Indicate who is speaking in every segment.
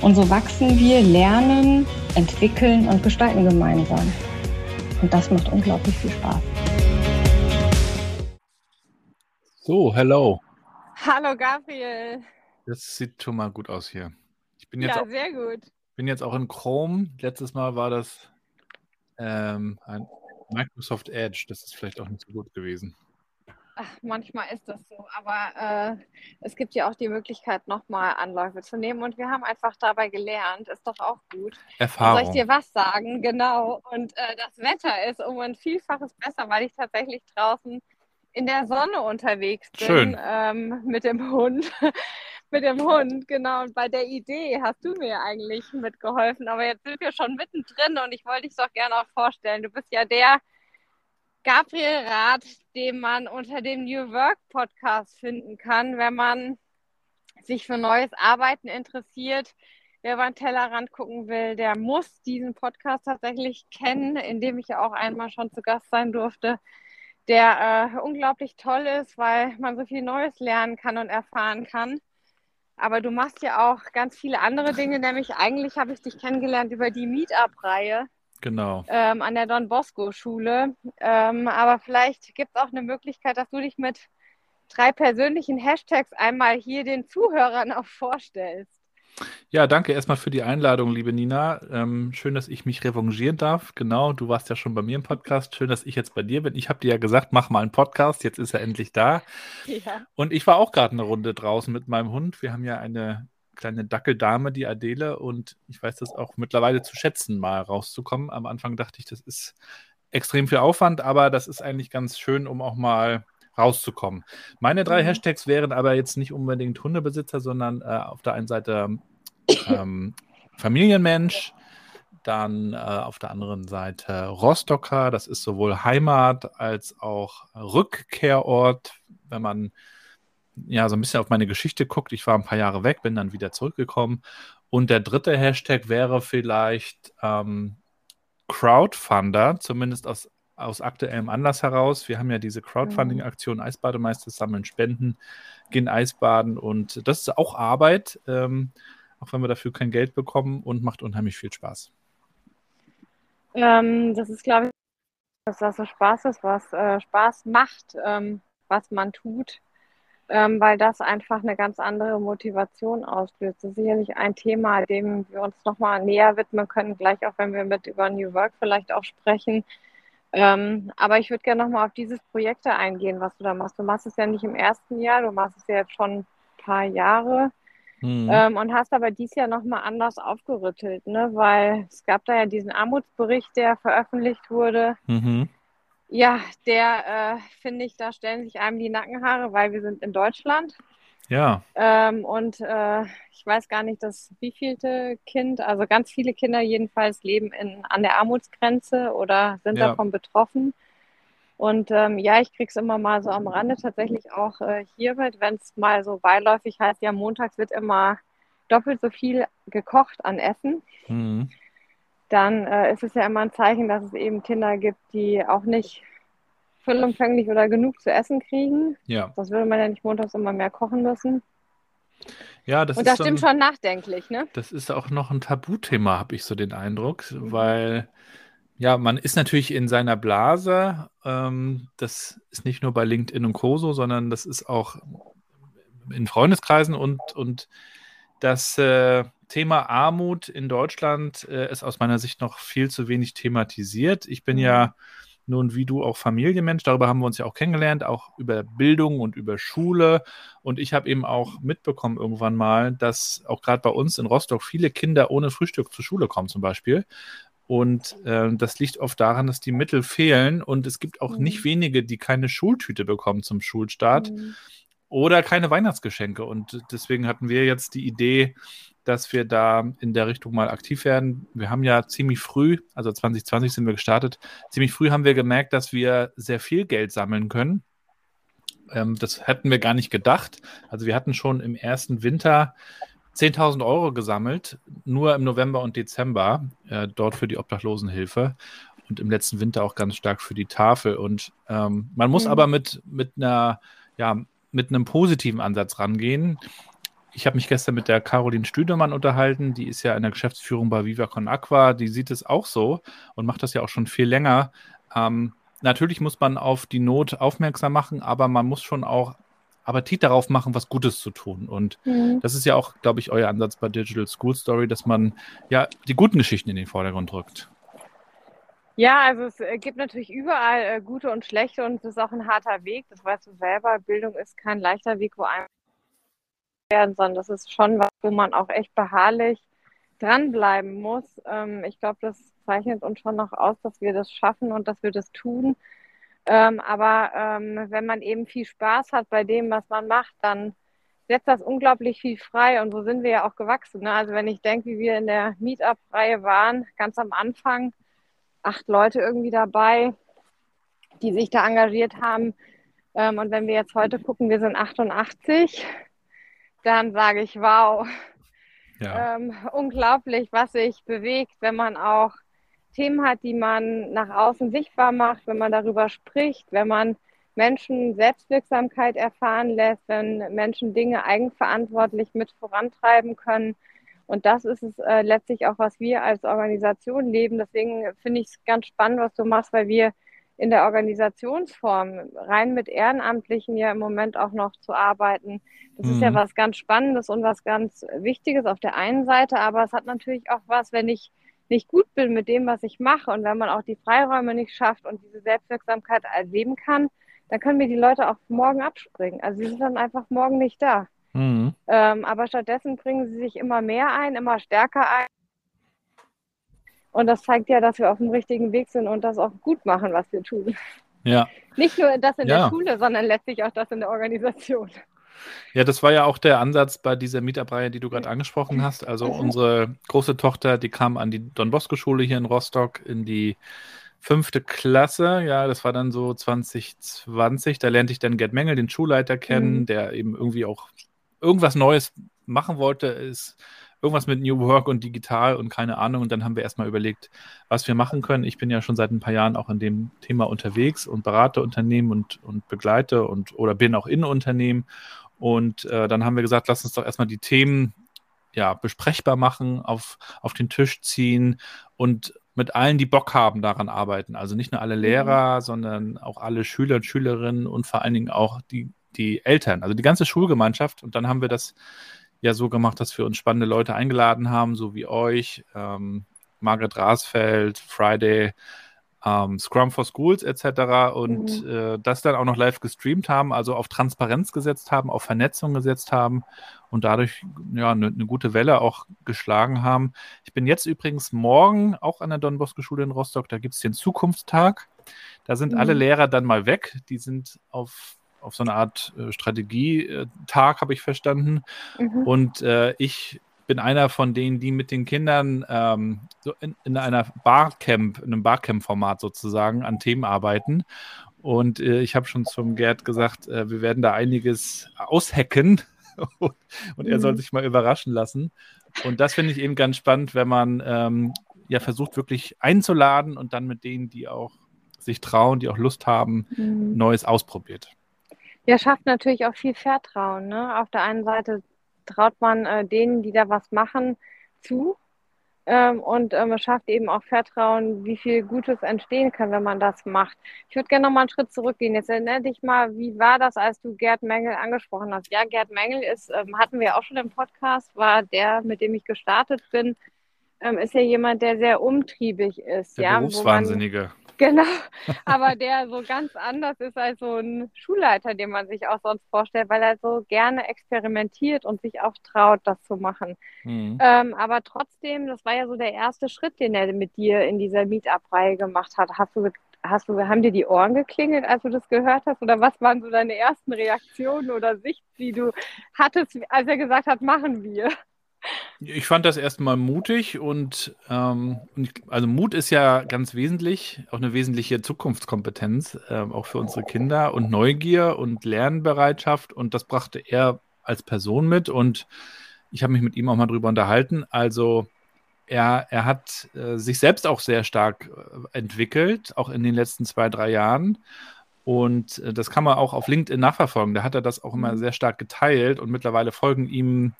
Speaker 1: Und so wachsen wir, lernen, entwickeln und gestalten gemeinsam. Und das macht unglaublich viel Spaß.
Speaker 2: So, hello.
Speaker 3: Hallo Gabriel.
Speaker 2: Das sieht schon mal gut aus hier.
Speaker 3: Ich bin jetzt ja, auch, sehr gut.
Speaker 2: bin jetzt auch in Chrome. Letztes Mal war das ähm, ein Microsoft Edge. Das ist vielleicht auch nicht so gut gewesen.
Speaker 3: Ach, manchmal ist das so, aber äh, es gibt ja auch die Möglichkeit, nochmal Anläufe zu nehmen und wir haben einfach dabei gelernt, ist doch auch gut.
Speaker 2: Erfahrung.
Speaker 3: Soll ich dir was sagen? Genau. Und äh, das Wetter ist um ein Vielfaches besser, weil ich tatsächlich draußen in der Sonne unterwegs bin.
Speaker 2: Schön.
Speaker 3: Ähm, mit dem Hund. mit dem Hund, genau. Und bei der Idee hast du mir eigentlich mitgeholfen. Aber jetzt sind wir schon mittendrin und ich wollte dich doch gerne auch vorstellen. Du bist ja der Gabriel Rath, den man unter dem New Work Podcast finden kann, wenn man sich für neues Arbeiten interessiert. Wer über den Tellerrand gucken will, der muss diesen Podcast tatsächlich kennen, in dem ich ja auch einmal schon zu Gast sein durfte, der äh, unglaublich toll ist, weil man so viel Neues lernen kann und erfahren kann. Aber du machst ja auch ganz viele andere Dinge, nämlich eigentlich habe ich dich kennengelernt über die Meetup-Reihe
Speaker 2: Genau.
Speaker 3: Ähm, an der Don Bosco Schule. Ähm, aber vielleicht gibt es auch eine Möglichkeit, dass du dich mit drei persönlichen Hashtags einmal hier den Zuhörern auch vorstellst.
Speaker 2: Ja, danke erstmal für die Einladung, liebe Nina. Ähm, schön, dass ich mich revanchieren darf. Genau, du warst ja schon bei mir im Podcast. Schön, dass ich jetzt bei dir bin. Ich habe dir ja gesagt, mach mal einen Podcast. Jetzt ist er endlich da. Ja. Und ich war auch gerade eine Runde draußen mit meinem Hund. Wir haben ja eine kleine Dackeldame, die Adele, und ich weiß das auch mittlerweile zu schätzen, mal rauszukommen. Am Anfang dachte ich, das ist extrem viel Aufwand, aber das ist eigentlich ganz schön, um auch mal rauszukommen. Meine drei mhm. Hashtags wären aber jetzt nicht unbedingt Hundebesitzer, sondern äh, auf der einen Seite ähm, Familienmensch, dann äh, auf der anderen Seite Rostocker, das ist sowohl Heimat als auch Rückkehrort, wenn man ja so ein bisschen auf meine Geschichte guckt, ich war ein paar Jahre weg, bin dann wieder zurückgekommen. Und der dritte Hashtag wäre vielleicht ähm, Crowdfunder, zumindest aus, aus aktuellem Anlass heraus. Wir haben ja diese Crowdfunding-Aktion Eisbademeister sammeln Spenden, gehen Eisbaden und das ist auch Arbeit, ähm, auch wenn wir dafür kein Geld bekommen und macht unheimlich viel Spaß.
Speaker 3: Ähm, das ist, glaube ich, dass das so Spaß ist, was äh, Spaß macht, ähm, was man tut ähm, weil das einfach eine ganz andere Motivation auslöst. Das ist sicherlich ein Thema, dem wir uns nochmal näher widmen können, gleich auch wenn wir mit über New Work vielleicht auch sprechen. Ähm, aber ich würde gerne nochmal auf dieses Projekt eingehen, was du da machst. Du machst es ja nicht im ersten Jahr, du machst es ja jetzt schon ein paar Jahre. Mhm. Ähm, und hast aber dies Jahr nochmal anders aufgerüttelt, ne? weil es gab da ja diesen Armutsbericht, der veröffentlicht wurde. Mhm. Ja, der äh, finde ich, da stellen sich einem die Nackenhaare, weil wir sind in Deutschland.
Speaker 2: Ja.
Speaker 3: Ähm, und äh, ich weiß gar nicht, das wievielte Kind, also ganz viele Kinder jedenfalls leben in, an der Armutsgrenze oder sind ja. davon betroffen. Und ähm, ja, ich kriege es immer mal so am Rande tatsächlich auch äh, hier mit, wenn es mal so beiläufig heißt, ja, montags wird immer doppelt so viel gekocht an Essen. Mhm dann äh, ist es ja immer ein Zeichen, dass es eben Kinder gibt, die auch nicht vollumfänglich oder genug zu essen kriegen.
Speaker 2: Ja.
Speaker 3: Das würde man ja nicht montags immer mehr kochen müssen.
Speaker 2: Ja, das
Speaker 3: Und das stimmt schon nachdenklich, ne?
Speaker 2: Das ist auch noch ein Tabuthema, habe ich so den Eindruck, mhm. weil ja, man ist natürlich in seiner Blase. Ähm, das ist nicht nur bei LinkedIn und Co. so, sondern das ist auch in Freundeskreisen und, und das äh, Thema Armut in Deutschland äh, ist aus meiner Sicht noch viel zu wenig thematisiert. Ich bin ja nun wie du auch Familienmensch, darüber haben wir uns ja auch kennengelernt, auch über Bildung und über Schule. Und ich habe eben auch mitbekommen irgendwann mal, dass auch gerade bei uns in Rostock viele Kinder ohne Frühstück zur Schule kommen zum Beispiel. Und äh, das liegt oft daran, dass die Mittel fehlen und es gibt auch mhm. nicht wenige, die keine Schultüte bekommen zum Schulstart mhm. oder keine Weihnachtsgeschenke. Und deswegen hatten wir jetzt die Idee, dass wir da in der Richtung mal aktiv werden. Wir haben ja ziemlich früh, also 2020 sind wir gestartet, ziemlich früh haben wir gemerkt, dass wir sehr viel Geld sammeln können. Ähm, das hätten wir gar nicht gedacht. Also wir hatten schon im ersten Winter 10.000 Euro gesammelt, nur im November und Dezember, äh, dort für die Obdachlosenhilfe und im letzten Winter auch ganz stark für die Tafel. Und ähm, man muss mhm. aber mit, mit einer, ja, mit einem positiven Ansatz rangehen. Ich habe mich gestern mit der Caroline Stüdemann unterhalten, die ist ja in der Geschäftsführung bei Viva Con Aqua, die sieht es auch so und macht das ja auch schon viel länger. Ähm, natürlich muss man auf die Not aufmerksam machen, aber man muss schon auch Appetit darauf machen, was Gutes zu tun. Und mhm. das ist ja auch, glaube ich, euer Ansatz bei Digital School Story, dass man ja die guten Geschichten in den Vordergrund rückt.
Speaker 3: Ja, also es äh, gibt natürlich überall äh, gute und schlechte und es ist auch ein harter Weg. Das weißt du selber. Bildung ist kein leichter Weg, wo einem werden, sondern das ist schon was, wo man auch echt beharrlich dranbleiben muss. Ähm, ich glaube, das zeichnet uns schon noch aus, dass wir das schaffen und dass wir das tun. Ähm, aber ähm, wenn man eben viel Spaß hat bei dem, was man macht, dann setzt das unglaublich viel frei. Und so sind wir ja auch gewachsen. Ne? Also wenn ich denke, wie wir in der Meetup-Reihe waren, ganz am Anfang, acht Leute irgendwie dabei, die sich da engagiert haben. Und wenn wir jetzt heute gucken, wir sind 88, dann sage ich, wow, ja. ähm, unglaublich, was sich bewegt, wenn man auch Themen hat, die man nach außen sichtbar macht, wenn man darüber spricht, wenn man Menschen Selbstwirksamkeit erfahren lässt, wenn Menschen Dinge eigenverantwortlich mit vorantreiben können. Und das ist es äh, letztlich auch, was wir als Organisation leben. Deswegen finde ich es ganz spannend, was du machst, weil wir in der Organisationsform rein mit Ehrenamtlichen ja im Moment auch noch zu arbeiten. Das mhm. ist ja mhm. was ganz Spannendes und was ganz Wichtiges auf der einen Seite, aber es hat natürlich auch was, wenn ich nicht gut bin mit dem, was ich mache und wenn man auch die Freiräume nicht schafft und diese Selbstwirksamkeit erleben kann, dann können mir die Leute auch morgen abspringen. Also sie sind dann einfach morgen nicht da. Mhm. Ähm, aber stattdessen bringen sie sich immer mehr ein, immer stärker ein. Und das zeigt ja, dass wir auf dem richtigen Weg sind und das auch gut machen, was wir tun.
Speaker 2: Ja.
Speaker 3: Nicht nur das in ja. der Schule, sondern letztlich auch das in der Organisation.
Speaker 2: Ja, das war ja auch der Ansatz bei dieser Meetup-Reihe, die du gerade angesprochen hast. Also unsere große Tochter, die kam an die Don Bosco-Schule hier in Rostock in die fünfte Klasse. Ja, das war dann so 2020. Da lernte ich dann Gerd Mengel, den Schulleiter, kennen, mhm. der eben irgendwie auch irgendwas Neues machen wollte. Ist irgendwas mit New Work und digital und keine Ahnung. Und dann haben wir erstmal überlegt, was wir machen können. Ich bin ja schon seit ein paar Jahren auch in dem Thema unterwegs und berate Unternehmen und, und begleite und oder bin auch in Unternehmen. Und äh, dann haben wir gesagt, lass uns doch erstmal die Themen ja, besprechbar machen, auf, auf den Tisch ziehen und mit allen, die Bock haben, daran arbeiten. Also nicht nur alle mhm. Lehrer, mhm. sondern auch alle Schüler und Schülerinnen und vor allen Dingen auch die, die Eltern, also die ganze Schulgemeinschaft. Und dann haben wir das ja so gemacht, dass wir uns spannende Leute eingeladen haben, so wie euch, ähm, Margaret Rasfeld, Friday, ähm, Scrum for Schools etc. und mhm. äh, das dann auch noch live gestreamt haben, also auf Transparenz gesetzt haben, auf Vernetzung gesetzt haben und dadurch ja eine ne gute Welle auch geschlagen haben. Ich bin jetzt übrigens morgen auch an der Don Bosco Schule in Rostock, da gibt es den Zukunftstag. Da sind mhm. alle Lehrer dann mal weg, die sind auf auf so eine Art äh, Strategietag, habe ich verstanden. Mhm. Und äh, ich bin einer von denen, die mit den Kindern ähm, so in, in, einer Barcamp, in einem Barcamp-Format sozusagen an Themen arbeiten. Und äh, ich habe schon zum Gerd gesagt, äh, wir werden da einiges aushacken und, und mhm. er soll mhm. sich mal überraschen lassen. Und das finde ich eben ganz spannend, wenn man ähm, ja versucht, wirklich einzuladen und dann mit denen, die auch sich trauen, die auch Lust haben, mhm. Neues ausprobiert.
Speaker 3: Ja, schafft natürlich auch viel Vertrauen. Ne? Auf der einen Seite traut man äh, denen, die da was machen, zu, ähm, und ähm, es schafft eben auch Vertrauen, wie viel Gutes entstehen kann, wenn man das macht. Ich würde gerne noch mal einen Schritt zurückgehen. Jetzt erinnere dich mal, wie war das, als du Gerd Mengel angesprochen hast? Ja, Gerd Mengel ist, ähm, hatten wir auch schon im Podcast, war der, mit dem ich gestartet bin, ähm, ist ja jemand, der sehr umtriebig ist.
Speaker 2: Der
Speaker 3: ja,
Speaker 2: Berufswahnsinnige.
Speaker 3: Genau, aber der so ganz anders ist als so ein Schulleiter, den man sich auch sonst vorstellt, weil er so gerne experimentiert und sich auch traut, das zu machen. Mhm. Ähm, aber trotzdem, das war ja so der erste Schritt, den er mit dir in dieser Meetup-Reihe gemacht hat. Hast du, hast du, haben dir die Ohren geklingelt, als du das gehört hast? Oder was waren so deine ersten Reaktionen oder Sicht, die du hattest, als er gesagt hat, machen wir?
Speaker 2: Ich fand das erstmal mutig und ähm, also Mut ist ja ganz wesentlich, auch eine wesentliche Zukunftskompetenz, äh, auch für unsere Kinder und Neugier und Lernbereitschaft und das brachte er als Person mit und ich habe mich mit ihm auch mal drüber unterhalten. Also er, er hat äh, sich selbst auch sehr stark äh, entwickelt, auch in den letzten zwei, drei Jahren. Und äh, das kann man auch auf LinkedIn nachverfolgen. Da hat er das auch immer mhm. sehr stark geteilt und mittlerweile folgen ihm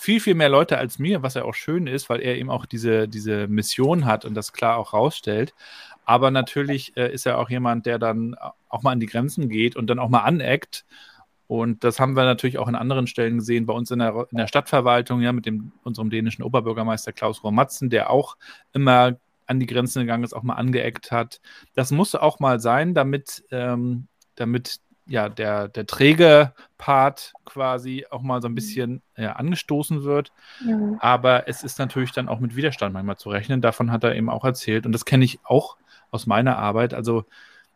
Speaker 2: viel, viel mehr Leute als mir, was ja auch schön ist, weil er eben auch diese, diese Mission hat und das klar auch rausstellt. Aber natürlich äh, ist er auch jemand, der dann auch mal an die Grenzen geht und dann auch mal aneckt. Und das haben wir natürlich auch in anderen Stellen gesehen, bei uns in der, in der Stadtverwaltung, ja, mit dem, unserem dänischen Oberbürgermeister Klaus Romatzen, der auch immer an die Grenzen gegangen ist, auch mal angeeckt hat. Das musste auch mal sein, damit, ähm, damit ja, der, der träge Part quasi auch mal so ein mhm. bisschen ja, angestoßen wird. Ja. Aber es ist natürlich dann auch mit Widerstand manchmal zu rechnen. Davon hat er eben auch erzählt. Und das kenne ich auch aus meiner Arbeit. Also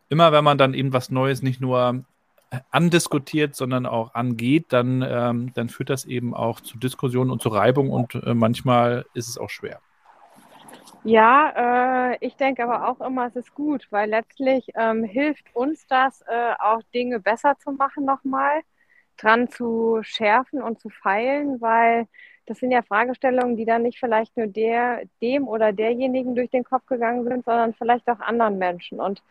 Speaker 2: immer, wenn man dann eben was Neues nicht nur andiskutiert, sondern auch angeht, dann, ähm, dann führt das eben auch zu Diskussionen und zu Reibung und äh, manchmal ist es auch schwer.
Speaker 3: Ja, äh, ich denke aber auch immer, es ist gut, weil letztlich ähm, hilft uns das, äh, auch Dinge besser zu machen nochmal, dran zu schärfen und zu feilen, weil das sind ja Fragestellungen, die dann nicht vielleicht nur der, dem oder derjenigen durch den Kopf gegangen sind, sondern vielleicht auch anderen Menschen. Und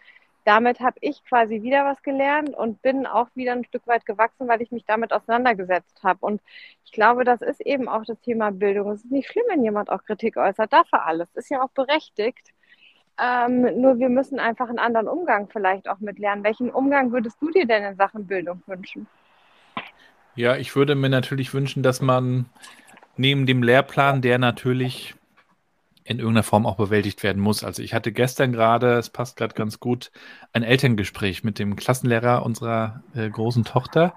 Speaker 3: damit habe ich quasi wieder was gelernt und bin auch wieder ein Stück weit gewachsen, weil ich mich damit auseinandergesetzt habe. Und ich glaube, das ist eben auch das Thema Bildung. Es ist nicht schlimm, wenn jemand auch Kritik äußert, dafür alles. Ist ja auch berechtigt. Ähm, nur wir müssen einfach einen anderen Umgang vielleicht auch mit lernen. Welchen Umgang würdest du dir denn in Sachen Bildung wünschen?
Speaker 2: Ja, ich würde mir natürlich wünschen, dass man neben dem Lehrplan, der natürlich in irgendeiner Form auch bewältigt werden muss. Also ich hatte gestern gerade, es passt gerade ganz gut, ein Elterngespräch mit dem Klassenlehrer unserer äh, großen Tochter.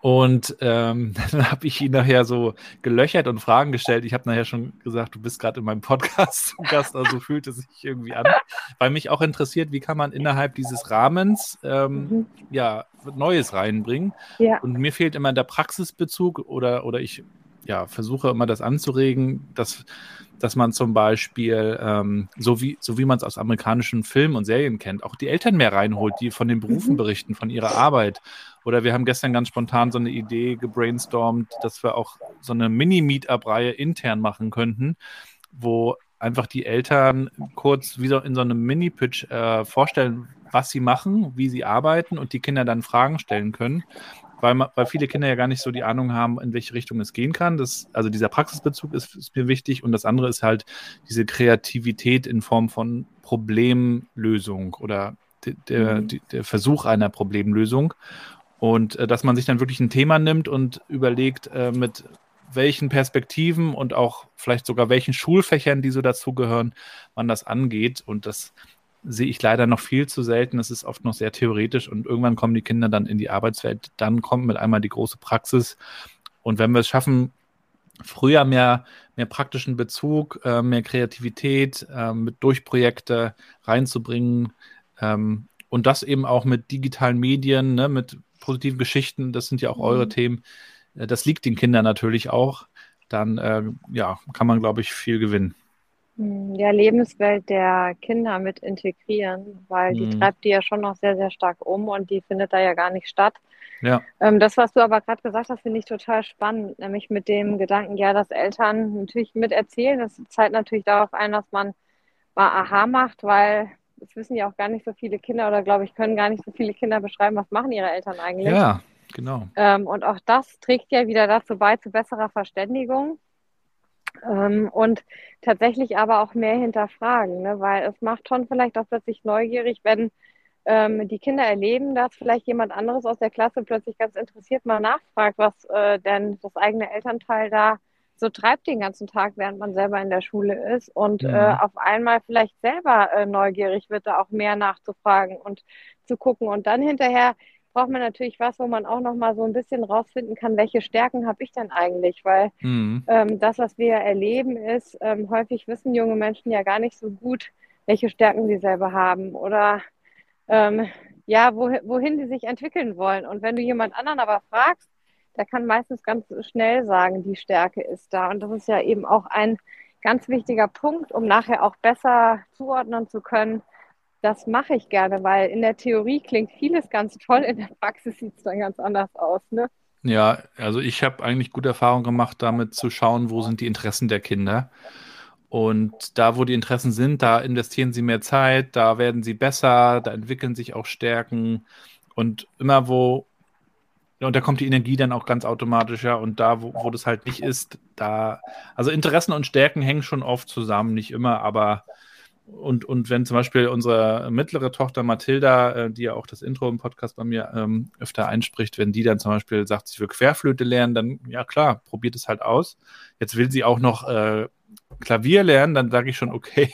Speaker 2: Und ähm, dann habe ich ihn nachher so gelöchert und Fragen gestellt. Ich habe nachher schon gesagt, du bist gerade in meinem Podcast zu Gast, also fühlt es sich irgendwie an. Weil mich auch interessiert, wie kann man innerhalb dieses Rahmens ähm, mhm. ja Neues reinbringen. Ja. Und mir fehlt immer der Praxisbezug oder, oder ich ja, versuche immer das anzuregen, dass dass man zum Beispiel, ähm, so wie, so wie man es aus amerikanischen Filmen und Serien kennt, auch die Eltern mehr reinholt, die von den Berufen mhm. berichten, von ihrer Arbeit. Oder wir haben gestern ganz spontan so eine Idee gebrainstormt, dass wir auch so eine Mini-Meetup-Reihe intern machen könnten, wo einfach die Eltern kurz wie so in so einem Mini-Pitch äh, vorstellen, was sie machen, wie sie arbeiten und die Kinder dann Fragen stellen können weil, weil viele Kinder ja gar nicht so die Ahnung haben, in welche Richtung es gehen kann. Das, also dieser Praxisbezug ist, ist mir wichtig und das andere ist halt diese Kreativität in Form von Problemlösung oder de, der, mhm. der Versuch einer Problemlösung. Und äh, dass man sich dann wirklich ein Thema nimmt und überlegt, äh, mit welchen Perspektiven und auch vielleicht sogar welchen Schulfächern, die so dazugehören, man das angeht. Und das sehe ich leider noch viel zu selten. Es ist oft noch sehr theoretisch und irgendwann kommen die Kinder dann in die Arbeitswelt. Dann kommt mit einmal die große Praxis. Und wenn wir es schaffen, früher mehr, mehr praktischen Bezug, äh, mehr Kreativität äh, mit Durchprojekte reinzubringen ähm, und das eben auch mit digitalen Medien, ne, mit positiven Geschichten, das sind ja auch mhm. eure Themen. Äh, das liegt den Kindern natürlich auch. Dann äh, ja, kann man, glaube ich, viel gewinnen.
Speaker 3: Hm, ja, Lebenswelt der Kinder mit integrieren, weil die mhm. treibt die ja schon noch sehr, sehr stark um und die findet da ja gar nicht statt. Ja. Ähm, das, was du aber gerade gesagt hast, finde ich total spannend, nämlich mit dem Gedanken, ja, dass Eltern natürlich mit erzählen. Das zahlt natürlich darauf ein, dass man mal Aha macht, weil es wissen ja auch gar nicht so viele Kinder oder glaube ich, können gar nicht so viele Kinder beschreiben, was machen ihre Eltern eigentlich.
Speaker 2: Ja, genau.
Speaker 3: Ähm, und auch das trägt ja wieder dazu bei, zu besserer Verständigung Ähm, und tatsächlich aber auch mehr hinterfragen, ne? weil es macht schon vielleicht auch plötzlich neugierig, wenn ähm, die Kinder erleben, dass vielleicht jemand anderes aus der Klasse plötzlich ganz interessiert mal nachfragt, was äh, denn das eigene Elternteil da so treibt den ganzen Tag, während man selber in der Schule ist und mhm. äh, auf einmal vielleicht selber äh, neugierig wird, da auch mehr nachzufragen und zu gucken und dann hinterher braucht man natürlich was, wo man auch noch mal so ein bisschen rausfinden kann, welche Stärken habe ich denn eigentlich? Weil mhm. ähm, das, was wir erleben, ist, ähm, häufig wissen junge Menschen ja gar nicht so gut, welche Stärken sie selber haben oder ähm, ja, wo, wohin sie sich entwickeln wollen. Und wenn du jemand anderen aber fragst, der kann meistens ganz schnell sagen, die Stärke ist da. Und das ist ja eben auch ein ganz wichtiger Punkt, um nachher auch besser zuordnen zu können, das mache ich gerne, weil in der Theorie klingt vieles ganz toll, in der Praxis sieht es dann ganz anders aus. Ne?
Speaker 2: Ja, also ich habe eigentlich gute Erfahrungen gemacht, damit zu schauen, wo sind die Interessen der Kinder. Und da, wo die Interessen sind, da investieren sie mehr Zeit, da werden sie besser, da entwickeln sich auch Stärken. Und immer wo, und da kommt die Energie dann auch ganz automatisch, ja. Und da, wo, wo das halt nicht ist, da, also Interessen und Stärken hängen schon oft zusammen, nicht immer, aber und, und wenn zum Beispiel unsere mittlere Tochter Mathilda, äh, die ja auch das Intro im Podcast bei mir ähm, öfter einspricht, wenn die dann zum Beispiel sagt, sie will Querflöte lernen, dann ja klar, probiert es halt aus. Jetzt will sie auch noch äh, Klavier lernen, dann sage ich schon, okay,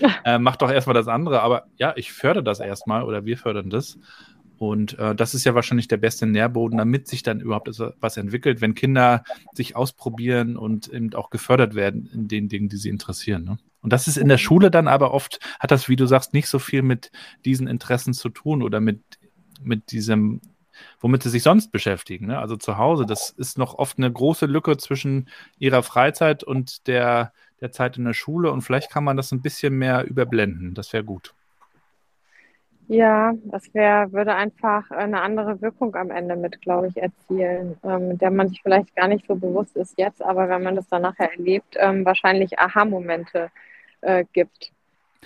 Speaker 2: äh, mach doch erstmal das andere. Aber ja, ich fördere das erstmal oder wir fördern das. Und äh, das ist ja wahrscheinlich der beste Nährboden, damit sich dann überhaupt was entwickelt, wenn Kinder sich ausprobieren und eben auch gefördert werden in den Dingen, die sie interessieren. Ne? Und das ist in der Schule dann aber oft, hat das, wie du sagst, nicht so viel mit diesen Interessen zu tun oder mit, mit diesem, womit sie sich sonst beschäftigen. Ne? Also zu Hause, das ist noch oft eine große Lücke zwischen ihrer Freizeit und der, der Zeit in der Schule. Und vielleicht kann man das ein bisschen mehr überblenden. Das wäre gut.
Speaker 3: Ja, das wäre, würde einfach eine andere Wirkung am Ende mit, glaube ich, erzielen, ähm, mit der man sich vielleicht gar nicht so bewusst ist jetzt, aber wenn man das dann nachher erlebt, ähm, wahrscheinlich Aha-Momente äh, gibt.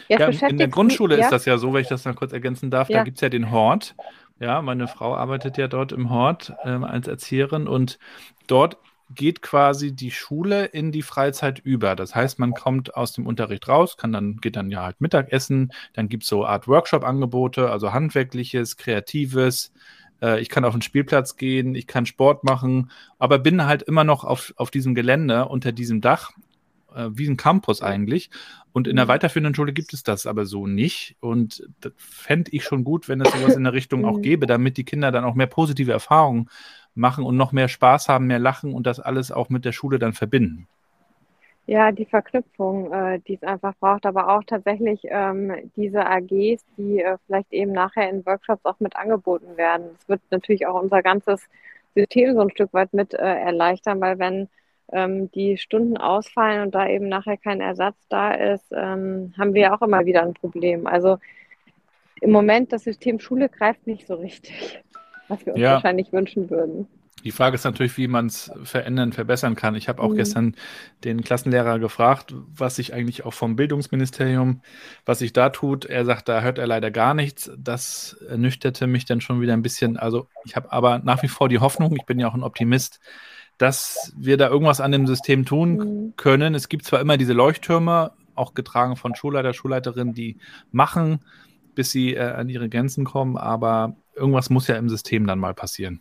Speaker 2: Ja, in der Grundschule ist das ja so, wenn ich das noch kurz ergänzen darf, ja. da gibt es ja den Hort. Ja, meine Frau arbeitet ja dort im Hort äh, als Erzieherin und dort geht quasi die Schule in die Freizeit über. Das heißt, man kommt aus dem Unterricht raus, kann dann, geht dann ja halt Mittagessen, dann gibt es so Art Workshop-Angebote, also handwerkliches, kreatives. Äh, ich kann auf den Spielplatz gehen, ich kann Sport machen, aber bin halt immer noch auf, auf diesem Gelände unter diesem Dach, äh, wie ein Campus eigentlich. Und in der mhm. weiterführenden Schule gibt es das aber so nicht. Und das fände ich schon gut, wenn es sowas in der Richtung auch mhm. gäbe, damit die Kinder dann auch mehr positive Erfahrungen machen und noch mehr Spaß haben, mehr lachen und das alles auch mit der Schule dann verbinden.
Speaker 3: Ja, die Verknüpfung, äh, die es einfach braucht, aber auch tatsächlich ähm, diese AGs, die äh, vielleicht eben nachher in Workshops auch mit angeboten werden. Das wird natürlich auch unser ganzes System so ein Stück weit mit äh, erleichtern, weil wenn ähm, die Stunden ausfallen und da eben nachher kein Ersatz da ist, ähm, haben wir auch immer wieder ein Problem. Also im Moment das System Schule greift nicht so richtig was wir uns ja. wahrscheinlich wünschen würden.
Speaker 2: Die Frage ist natürlich, wie man es verändern, verbessern kann. Ich habe auch mhm. gestern den Klassenlehrer gefragt, was sich eigentlich auch vom Bildungsministerium, was sich da tut. Er sagt, da hört er leider gar nichts. Das ernüchterte mich dann schon wieder ein bisschen. Also ich habe aber nach wie vor die Hoffnung, ich bin ja auch ein Optimist, dass wir da irgendwas an dem System tun mhm. können. Es gibt zwar immer diese Leuchttürme, auch getragen von Schulleiter, Schulleiterinnen, die machen, bis sie äh, an ihre Grenzen kommen, aber irgendwas muss ja im System dann mal passieren.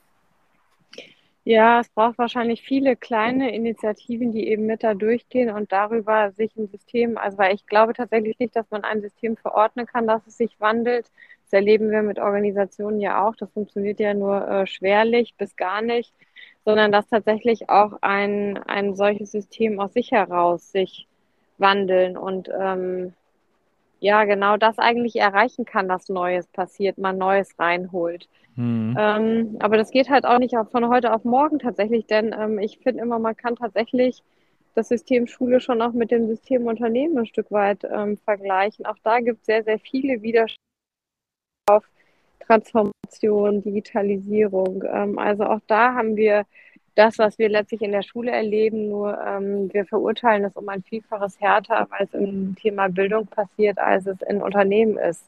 Speaker 3: Ja, es braucht wahrscheinlich viele kleine Initiativen, die eben mit da durchgehen und darüber sich ein System, also weil ich glaube tatsächlich nicht, dass man ein System verordnen kann, dass es sich wandelt. Das erleben wir mit Organisationen ja auch. Das funktioniert ja nur äh, schwerlich bis gar nicht, sondern dass tatsächlich auch ein, ein solches System aus sich heraus sich wandeln und ähm, ja genau das eigentlich erreichen kann, dass Neues passiert, man Neues reinholt. Mhm. Ähm, aber das geht halt auch nicht von heute auf morgen tatsächlich, denn ähm, ich finde immer, man kann tatsächlich das System Schule schon auch mit dem System Unternehmen ein Stück weit ähm, vergleichen. Auch da gibt es sehr, sehr viele Widersprüche auf Transformation, Digitalisierung. Ähm, also auch da haben wir das, was wir letztlich in der Schule erleben, nur ähm, wir verurteilen es um ein Vielfaches härter, weil es im Thema Bildung passiert, als es in Unternehmen ist.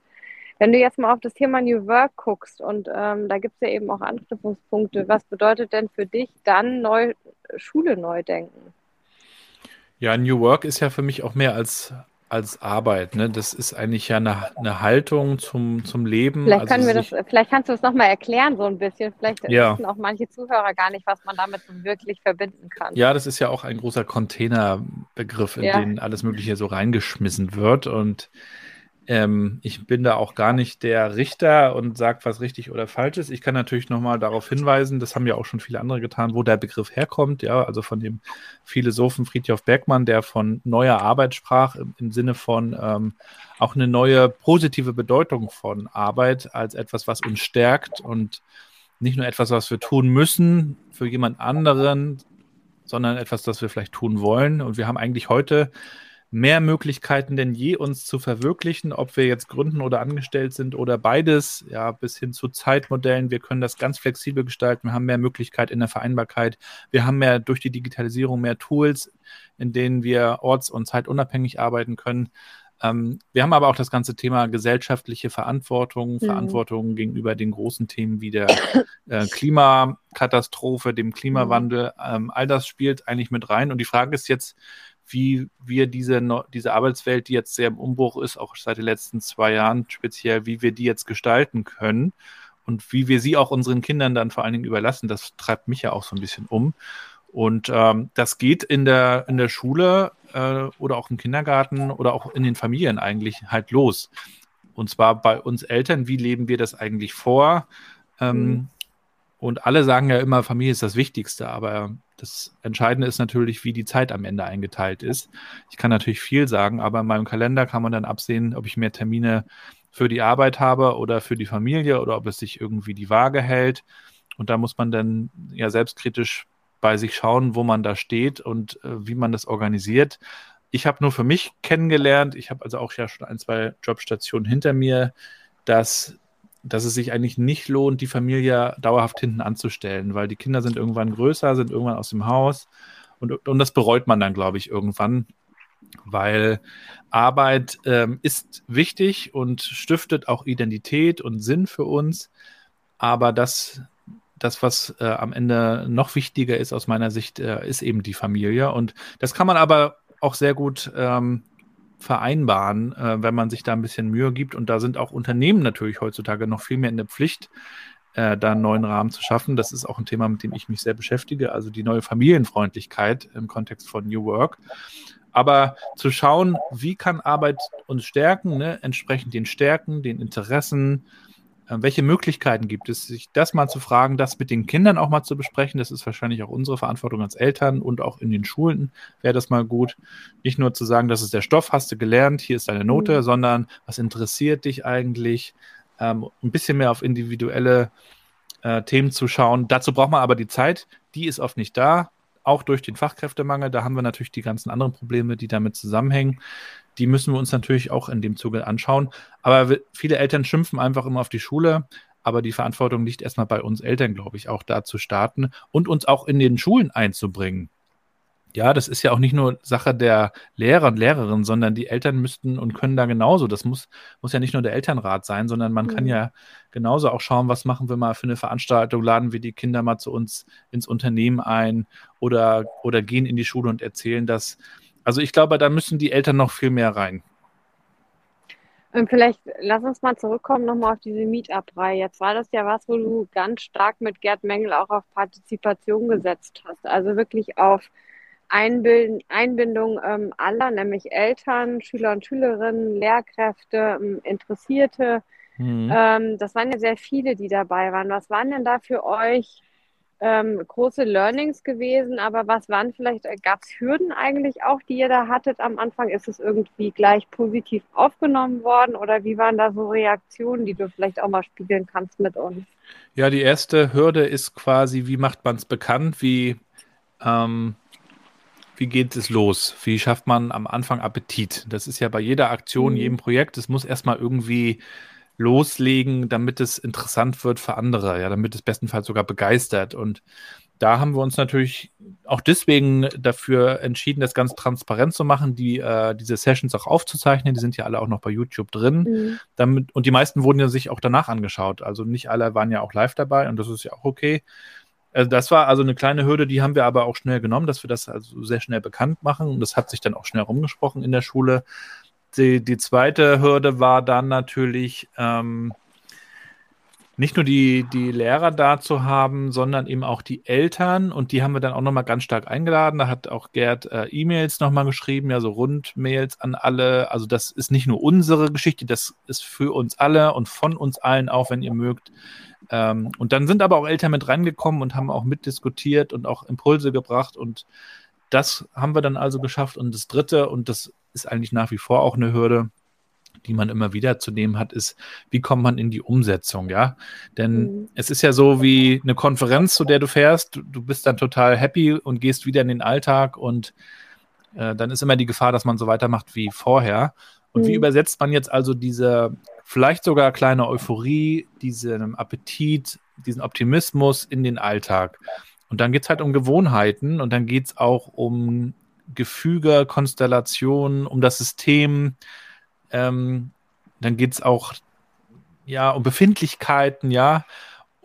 Speaker 3: Wenn du jetzt mal auf das Thema New Work guckst und ähm, da gibt es ja eben auch Anknüpfungspunkte, was bedeutet denn für dich dann neu, Schule neu denken?
Speaker 2: Ja, New Work ist ja für mich auch mehr als, als Arbeit. Ne? Das ist eigentlich ja eine, eine Haltung zum, zum Leben.
Speaker 3: Vielleicht,
Speaker 2: also
Speaker 3: können wir das, vielleicht kannst du es nochmal erklären, so ein bisschen. Vielleicht
Speaker 2: Ja.
Speaker 3: wissen auch manche Zuhörer gar nicht, was man damit so wirklich verbinden kann.
Speaker 2: Ja, das ist ja auch ein großer Containerbegriff, in
Speaker 3: Ja.
Speaker 2: den alles Mögliche so reingeschmissen wird. Und ähm, ich bin da auch gar nicht der Richter und sage, was richtig oder falsch ist. Ich kann natürlich nochmal darauf hinweisen, das haben ja auch schon viele andere getan, wo der Begriff herkommt. Ja, also von dem Philosophen Friedhof Bergmann, der von neuer Arbeit sprach, im, im Sinne von ähm, auch eine neue positive Bedeutung von Arbeit als etwas, was uns stärkt und nicht nur etwas, was wir tun müssen für jemand anderen, sondern etwas, das wir vielleicht tun wollen. Und wir haben eigentlich heute mehr Möglichkeiten denn je, uns zu verwirklichen, ob wir jetzt gründen oder angestellt sind oder beides, ja, bis hin zu Zeitmodellen. Wir können das ganz flexibel gestalten. Wir haben mehr Möglichkeit in der Vereinbarkeit. Wir haben mehr durch die Digitalisierung mehr Tools, in denen wir orts- und zeitunabhängig arbeiten können. Ähm, wir haben aber auch das ganze Thema gesellschaftliche Verantwortung, Verantwortung gegenüber den großen Themen wie der äh, Klimakatastrophe, dem Klimawandel. Ähm, all das spielt eigentlich mit rein. Und die Frage ist jetzt, wie wir diese, diese Arbeitswelt, die jetzt sehr im Umbruch ist, auch seit den letzten zwei Jahren speziell, wie wir die jetzt gestalten können und wie wir sie auch unseren Kindern dann vor allen Dingen überlassen. Das treibt mich ja auch so ein bisschen um. Und ähm, das geht in der, in der Schule äh, oder auch im Kindergarten oder auch in den Familien eigentlich halt los. Und zwar bei uns Eltern, wie leben wir das eigentlich vor? Ähm,
Speaker 3: Mhm.
Speaker 2: Und alle sagen ja immer, Familie ist das Wichtigste, aber das Entscheidende ist natürlich, wie die Zeit am Ende eingeteilt ist. Ich kann natürlich viel sagen, aber in meinem Kalender kann man dann absehen, ob ich mehr Termine für die Arbeit habe oder für die Familie oder ob es sich irgendwie die Waage hält. Und da muss man dann ja selbstkritisch bei sich schauen, wo man da steht und äh, wie man das organisiert. Ich habe nur für mich kennengelernt, ich habe also auch ja schon ein, zwei Jobstationen hinter mir, dass, dass es sich eigentlich nicht lohnt, die Familie dauerhaft hinten anzustellen, weil die Kinder sind irgendwann größer, sind irgendwann aus dem Haus. Und, und das bereut man dann, glaube ich, irgendwann, weil Arbeit ähm, ist wichtig und stiftet auch Identität und Sinn für uns, aber das, das was äh, am Ende noch wichtiger ist aus meiner Sicht, äh, ist eben die Familie. Und das kann man aber auch sehr gut ähm, vereinbaren, äh, wenn man sich da ein bisschen Mühe gibt. Und da sind auch Unternehmen natürlich heutzutage noch viel mehr in der Pflicht, äh, da einen neuen Rahmen zu schaffen. Das ist auch ein Thema, mit dem ich mich sehr beschäftige, also die neue Familienfreundlichkeit im Kontext von New Work. Aber zu schauen, wie kann Arbeit uns stärken, ne? entsprechend den Stärken, den Interessen, welche Möglichkeiten gibt es, sich das mal zu fragen, das mit den Kindern auch mal zu besprechen. Das ist wahrscheinlich auch unsere Verantwortung als Eltern und auch in den Schulen wäre das mal gut. Nicht nur zu sagen, das ist der Stoff, hast du gelernt, hier ist deine Note,
Speaker 3: Mhm.
Speaker 2: sondern was interessiert dich eigentlich? Ähm, ein bisschen mehr auf individuelle äh, Themen zu schauen. Dazu braucht man aber die Zeit, die ist oft nicht da, auch durch den Fachkräftemangel. Da haben wir natürlich die ganzen anderen Probleme, die damit zusammenhängen. Die müssen wir uns natürlich auch in dem Zuge anschauen. Aber viele Eltern schimpfen einfach immer auf die Schule. Aber die Verantwortung liegt erstmal bei uns Eltern, glaube ich, auch da zu starten und uns auch in den Schulen einzubringen. Ja, das ist ja auch nicht nur Sache der Lehrer und Lehrerinnen, sondern die Eltern müssten und können da genauso. Das muss, muss ja nicht nur der Elternrat sein, sondern man kann
Speaker 3: Mhm.
Speaker 2: ja genauso auch schauen, was machen wir mal für eine Veranstaltung, laden wir die Kinder mal zu uns ins Unternehmen ein oder, oder gehen in die Schule und erzählen das. Also ich glaube, da müssen die Eltern noch viel mehr rein.
Speaker 3: Und vielleicht lass uns mal zurückkommen nochmal auf diese Meetup-Reihe. Jetzt war das ja was, wo du ganz stark mit Gerd Mengel auch auf Partizipation gesetzt hast. Also wirklich auf Einbindung ähm, aller, nämlich Eltern, Schüler und Schülerinnen, Lehrkräfte, ähm, Interessierte.
Speaker 2: Mhm.
Speaker 3: Ähm, das waren ja sehr viele, die dabei waren. Was waren denn da für euch ähm, große Learnings gewesen? Aber was waren vielleicht, gab es Hürden eigentlich auch, die ihr da hattet am Anfang? Ist es irgendwie gleich positiv aufgenommen worden oder wie waren da so Reaktionen, die du vielleicht auch mal spiegeln kannst mit uns?
Speaker 2: Ja, die erste Hürde ist quasi, wie macht man es bekannt? Wie, ähm, wie geht es los? Wie schafft man am Anfang Appetit? Das ist ja bei jeder Aktion,
Speaker 3: Mhm.
Speaker 2: jedem Projekt, es muss erstmal irgendwie loslegen, damit es interessant wird für andere, ja, damit es bestenfalls sogar begeistert. Und da haben wir uns natürlich auch deswegen dafür entschieden, das ganz transparent zu machen, die, äh, diese Sessions auch aufzuzeichnen. Die sind ja alle auch noch bei YouTube drin.
Speaker 3: Mhm.
Speaker 2: Damit, und die meisten wurden ja sich auch danach angeschaut. Also nicht alle waren ja auch live dabei und das ist ja auch okay. Also das war also eine kleine Hürde, die haben wir aber auch schnell genommen, dass wir das also sehr schnell bekannt machen. Und das hat sich dann auch schnell rumgesprochen in der Schule. Die, die zweite Hürde war dann natürlich, ähm, nicht nur die, die Lehrer da zu haben, sondern eben auch die Eltern. Und die haben wir dann auch nochmal ganz stark eingeladen. Da hat auch Gerd äh, E-Mails nochmal geschrieben, ja, so Rundmails an alle. Also das ist nicht nur unsere Geschichte, das ist für uns alle und von uns allen auch, wenn ihr mögt. Ähm, und dann sind aber auch Eltern mit reingekommen und haben auch mitdiskutiert und auch Impulse gebracht. Und das haben wir dann also geschafft. Und das Dritte, und das ist eigentlich nach wie vor auch eine Hürde, die man immer wieder zu nehmen hat, ist, wie kommt man in die Umsetzung, ja? Denn mhm. es ist ja so wie eine Konferenz, zu der du fährst, du, du, bist dann total happy und gehst wieder in den Alltag und äh, dann ist immer die Gefahr, dass man so weitermacht wie vorher. Und mhm. wie übersetzt man jetzt also diese vielleicht sogar kleine Euphorie, diesen Appetit, diesen Optimismus in den Alltag? Und dann geht es halt um Gewohnheiten und dann geht es auch um Gefüge, Konstellationen, um das System, ähm, dann geht es auch ja, um Befindlichkeiten, ja.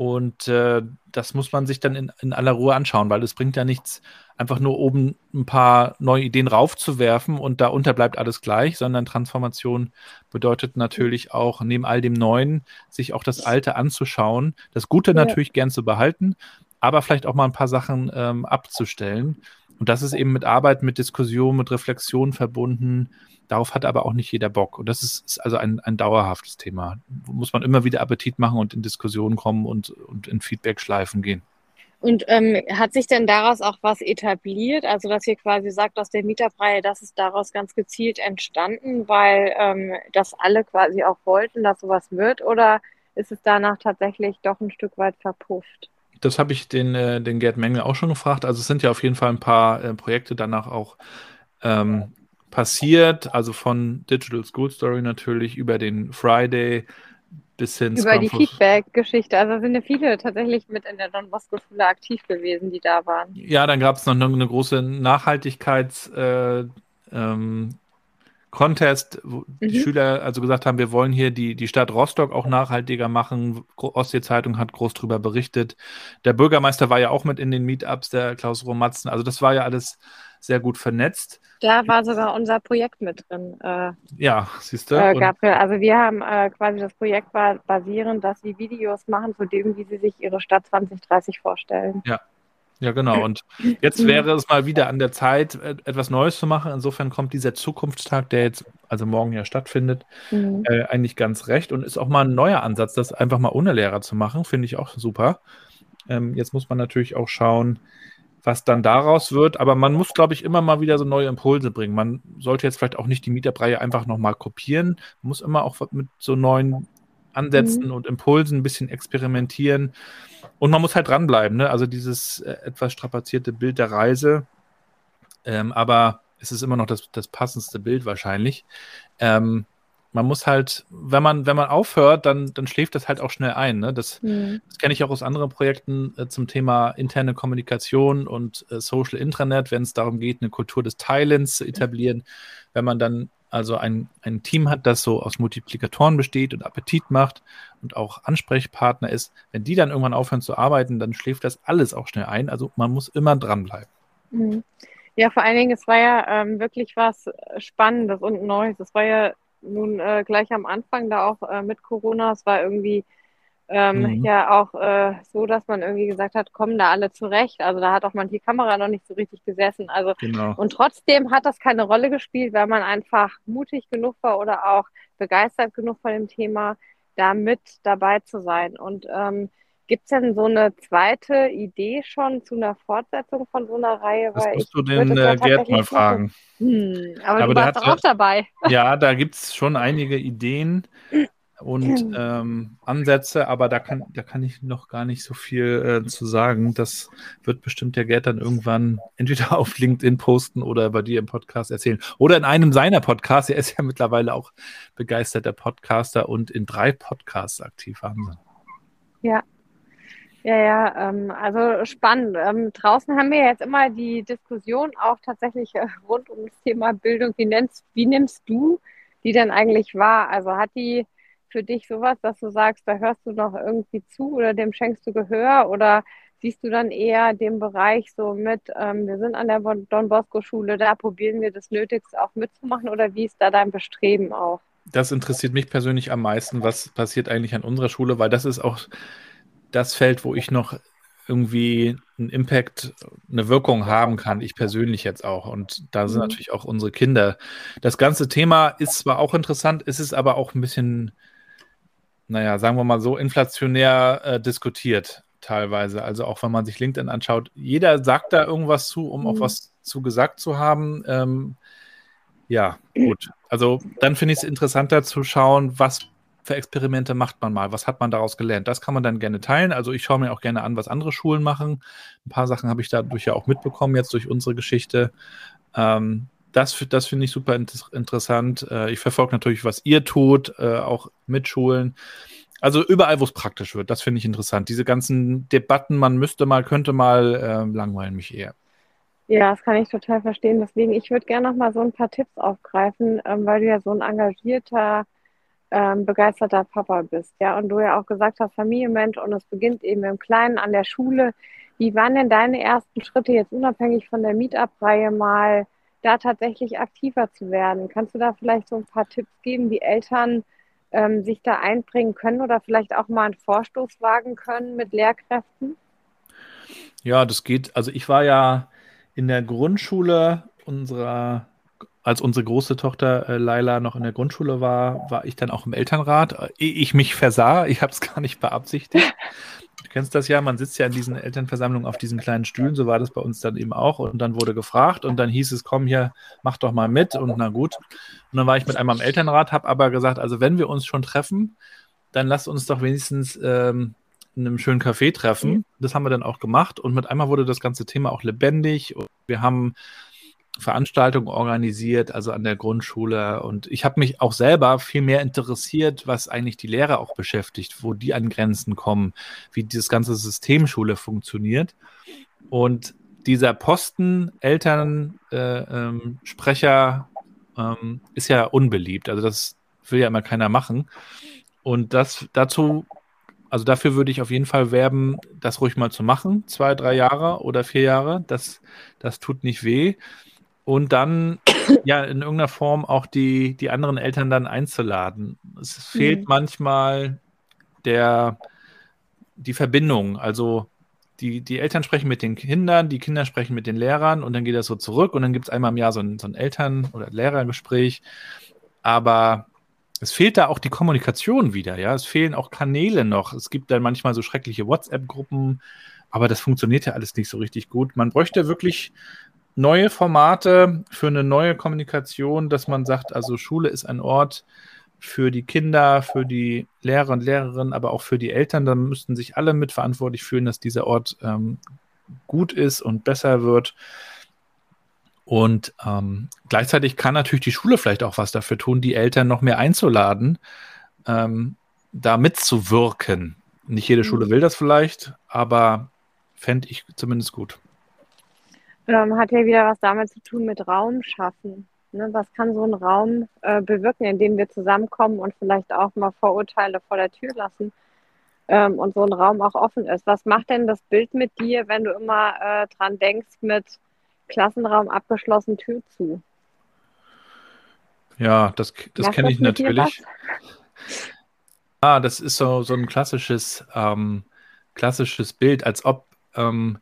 Speaker 2: Und äh, das muss man sich dann in, in aller Ruhe anschauen, weil es bringt ja nichts, einfach nur oben ein paar neue Ideen raufzuwerfen und darunter bleibt alles gleich, sondern Transformation bedeutet natürlich auch, neben all dem Neuen, sich auch das Alte anzuschauen, das Gute ja. natürlich gern zu behalten, aber vielleicht auch mal ein paar Sachen ähm, abzustellen. Und das ist eben mit Arbeit, mit Diskussion, mit Reflexion verbunden, Darauf hat aber auch nicht jeder Bock. Und das ist, ist also ein, ein dauerhaftes Thema. Muss man immer wieder Appetit machen und in Diskussionen kommen und, und in Feedback-Schleifen gehen.
Speaker 3: Und ähm, hat sich denn daraus auch was etabliert? Also, dass ihr quasi sagt, aus der Mieterpreie, das ist daraus ganz gezielt entstanden, weil ähm, das alle quasi auch wollten, dass sowas wird? Oder ist es danach tatsächlich doch ein Stück weit verpufft?
Speaker 2: Das habe ich den, äh, den Gerd Mengel auch schon gefragt. Also, es sind ja auf jeden Fall ein paar äh, Projekte danach auch ähm, passiert, also von Digital School Story natürlich über den Friday bis hin
Speaker 3: über die Feedback-Geschichte. Also sind ja viele tatsächlich mit in der Don Bosco Schule aktiv gewesen, die da waren.
Speaker 2: Ja, dann gab es noch eine, eine große Nachhaltigkeits- äh, ähm, Contest, wo mhm. die Schüler also gesagt haben, wir wollen hier die, die Stadt Rostock auch nachhaltiger machen. Ostsee Zeitung hat groß darüber berichtet. Der Bürgermeister war ja auch mit in den Meetups, der Klaus Romatzen. Also das war ja alles sehr gut vernetzt.
Speaker 3: Da war sogar unser Projekt mit drin. Äh,
Speaker 2: ja, siehst du.
Speaker 3: Äh, Gabriel, also wir haben äh, quasi das Projekt war basierend, dass sie Videos machen zu dem, wie sie sich ihre Stadt 2030 vorstellen.
Speaker 2: Ja. Ja, genau. Und jetzt wäre es mal wieder an der Zeit, etwas Neues zu machen. Insofern kommt dieser Zukunftstag, der jetzt also morgen ja stattfindet, mhm. äh, eigentlich ganz recht und ist auch mal ein neuer Ansatz, das einfach mal ohne Lehrer zu machen. Finde ich auch super. Ähm, jetzt muss man natürlich auch schauen, was dann daraus wird. Aber man muss, glaube ich, immer mal wieder so neue Impulse bringen. Man sollte jetzt vielleicht auch nicht die Mieterbreie einfach nochmal kopieren. Man muss immer auch mit so neuen Ansätzen mhm. und Impulsen ein bisschen experimentieren. Und man muss halt dranbleiben. Ne? Also dieses äh, etwas strapazierte Bild der Reise. Ähm, aber es ist immer noch das, das passendste Bild wahrscheinlich. Ähm, man muss halt, wenn man, wenn man aufhört, dann, dann schläft das halt auch schnell ein. Ne? Das, mhm. das kenne ich auch aus anderen Projekten äh, zum Thema interne Kommunikation und äh, Social Intranet, wenn es darum geht, eine Kultur des Teilens zu etablieren. Wenn man dann also ein, ein Team hat, das so aus Multiplikatoren besteht und Appetit macht und auch Ansprechpartner ist, wenn die dann irgendwann aufhören zu arbeiten, dann schläft das alles auch schnell ein. Also man muss immer dranbleiben.
Speaker 3: Mhm. Ja, vor allen Dingen, es war ja ähm, wirklich was Spannendes und Neues. Es war ja nun äh, gleich am Anfang da auch äh, mit Corona, es war irgendwie ähm, mhm. ja auch äh, so, dass man irgendwie gesagt hat, kommen da alle zurecht. Also da hat auch manche Kamera noch nicht so richtig gesessen. Also genau. und trotzdem hat das keine Rolle gespielt, weil man einfach mutig genug war oder auch begeistert genug von dem Thema, da mit dabei zu sein. Und ähm, Gibt es denn so eine zweite Idee schon zu einer Fortsetzung von so einer Reihe?
Speaker 2: Das musst du den äh, Gerd mal fragen.
Speaker 3: Hm, aber, aber du warst doch auch dabei.
Speaker 2: Ja, da gibt es schon einige Ideen und ähm, Ansätze, aber da kann, da kann ich noch gar nicht so viel äh, zu sagen. Das wird bestimmt der Gerd dann irgendwann entweder auf LinkedIn posten oder bei dir im Podcast erzählen. Oder in einem seiner Podcasts. Er ist ja mittlerweile auch begeisterter Podcaster und in drei Podcasts aktiv. Wahnsinn.
Speaker 3: Ja, ja, ja, ähm, also spannend. Ähm, draußen haben wir jetzt immer die Diskussion auch tatsächlich äh, rund um das Thema Bildung. Wie, nennst, wie nimmst du die denn eigentlich wahr? Also hat die für dich sowas, dass du sagst, da hörst du noch irgendwie zu oder dem schenkst du Gehör oder siehst du dann eher den Bereich so mit, ähm, wir sind an der Don Bosco Schule, da probieren wir das Nötigste auch mitzumachen oder wie ist da dein Bestreben auch?
Speaker 2: Das interessiert mich persönlich am meisten, was passiert eigentlich an unserer Schule, weil das ist auch das Feld, wo ich noch irgendwie einen Impact, eine Wirkung haben kann, ich persönlich jetzt auch. Und da sind mhm. natürlich auch unsere Kinder. Das ganze Thema ist zwar auch interessant, ist es aber auch ein bisschen, naja, sagen wir mal so, inflationär äh, diskutiert teilweise. Also auch wenn man sich LinkedIn anschaut, jeder sagt da irgendwas zu, um mhm. auch was zu gesagt zu haben. Ähm, ja, gut. Also dann finde ich es interessanter zu schauen, was für Experimente macht man mal? Was hat man daraus gelernt? Das kann man dann gerne teilen. Also ich schaue mir auch gerne an, was andere Schulen machen. Ein paar Sachen habe ich dadurch ja auch mitbekommen, jetzt durch unsere Geschichte. Ähm, das, das finde ich super interessant. Äh, ich verfolge natürlich, was ihr tut, äh, auch mit Schulen. Also überall, wo es praktisch wird, das finde ich interessant. Diese ganzen Debatten, man müsste mal, könnte mal, äh, langweilen mich eher.
Speaker 3: Ja, das kann ich total verstehen. Deswegen, ich würde gerne noch mal so ein paar Tipps aufgreifen, ähm, weil du ja so ein engagierter ähm, begeisterter Papa bist, ja, und du ja auch gesagt hast, Familienmensch und es beginnt eben im Kleinen an der Schule. Wie waren denn deine ersten Schritte jetzt unabhängig von der Meetup-Reihe mal da tatsächlich aktiver zu werden? Kannst du da vielleicht so ein paar Tipps geben, wie Eltern ähm, sich da einbringen können oder vielleicht auch mal einen Vorstoß wagen können mit Lehrkräften?
Speaker 2: Ja, das geht. Also ich war ja in der Grundschule unserer als unsere große Tochter äh, Laila noch in der Grundschule war, war ich dann auch im Elternrat. Äh, ich mich versah, ich habe es gar nicht beabsichtigt. Du kennst das ja, man sitzt ja in diesen Elternversammlungen auf diesen kleinen Stühlen, so war das bei uns dann eben auch. Und dann wurde gefragt und dann hieß es, komm hier, mach doch mal mit und na gut. Und dann war ich mit einmal im Elternrat, habe aber gesagt, also wenn wir uns schon treffen, dann lasst uns doch wenigstens ähm, in einem schönen Café treffen. Das haben wir dann auch gemacht und mit einmal wurde das ganze Thema auch lebendig. Und wir haben Veranstaltungen organisiert, also an der Grundschule. Und ich habe mich auch selber viel mehr interessiert, was eigentlich die Lehrer auch beschäftigt, wo die an Grenzen kommen, wie dieses ganze System Schule funktioniert. Und dieser Posten Elternsprecher äh, ähm, ähm, ist ja unbeliebt. Also das will ja immer keiner machen. Und das dazu, also dafür würde ich auf jeden Fall werben, das ruhig mal zu machen, zwei, drei Jahre oder vier Jahre. Das, das tut nicht weh und dann ja in irgendeiner Form auch die, die anderen Eltern dann einzuladen. Es fehlt mhm. manchmal der, die Verbindung. Also die, die Eltern sprechen mit den Kindern, die Kinder sprechen mit den Lehrern und dann geht das so zurück und dann gibt es einmal im Jahr so ein, so ein Eltern- oder Lehrergespräch. Aber es fehlt da auch die Kommunikation wieder, ja. Es fehlen auch Kanäle noch. Es gibt dann manchmal so schreckliche WhatsApp-Gruppen, aber das funktioniert ja alles nicht so richtig gut. Man bräuchte wirklich neue Formate für eine neue Kommunikation, dass man sagt, also Schule ist ein Ort für die Kinder, für die Lehrer und Lehrerinnen, aber auch für die Eltern. Da müssten sich alle mitverantwortlich fühlen, dass dieser Ort ähm, gut ist und besser wird. Und ähm, gleichzeitig kann natürlich die Schule vielleicht auch was dafür tun, die Eltern noch mehr einzuladen, ähm, da mitzuwirken. Nicht jede Schule will das vielleicht, aber fände ich zumindest gut
Speaker 3: ähm, hat ja wieder was damit zu tun mit Raum schaffen. Ne? Was kann so ein Raum äh, bewirken, in dem wir zusammenkommen und vielleicht auch mal Vorurteile vor der Tür lassen ähm, und so ein Raum auch offen ist? Was macht denn das Bild mit dir, wenn du immer äh, dran denkst mit Klassenraum abgeschlossen, Tür zu?
Speaker 2: Ja, das, das kenne ich natürlich. Ah, das ist so, so ein klassisches, ähm, klassisches Bild, als ob ähm,